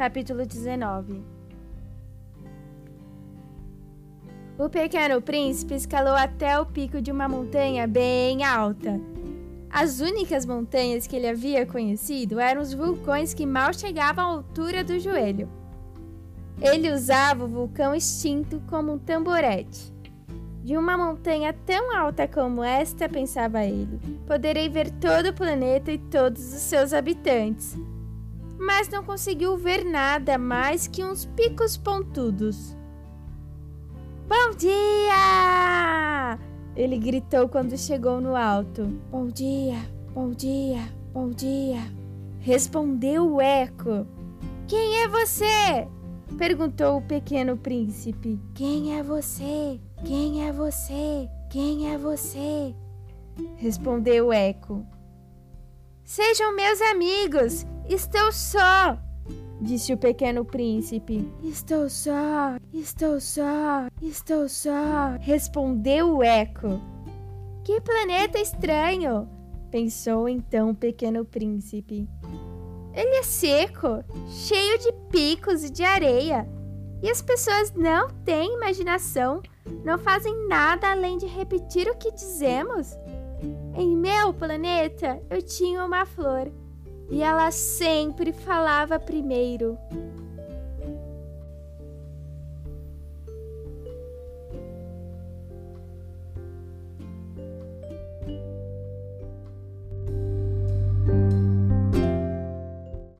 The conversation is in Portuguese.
capítulo 19. O pequeno príncipe escalou até o pico de uma montanha bem alta. As únicas montanhas que ele havia conhecido eram os vulcões que mal chegavam à altura do joelho. Ele usava o vulcão extinto como um tamborete. De uma montanha tão alta como esta, pensava ele, poderei ver todo o planeta e todos os seus habitantes. Mas não conseguiu ver nada mais que uns picos pontudos. Bom dia! Ele gritou quando chegou no alto. Bom dia, bom dia, bom dia. Respondeu o eco. Quem é você? Perguntou o pequeno príncipe. Quem é você? Quem é você? Quem é você? Respondeu o eco. Sejam meus amigos, estou só, disse o pequeno príncipe. Estou só, estou só, estou só, respondeu o eco. Que planeta estranho, pensou então o pequeno príncipe. Ele é seco, cheio de picos e de areia. E as pessoas não têm imaginação, não fazem nada além de repetir o que dizemos. Em meu planeta eu tinha uma flor e ela sempre falava primeiro.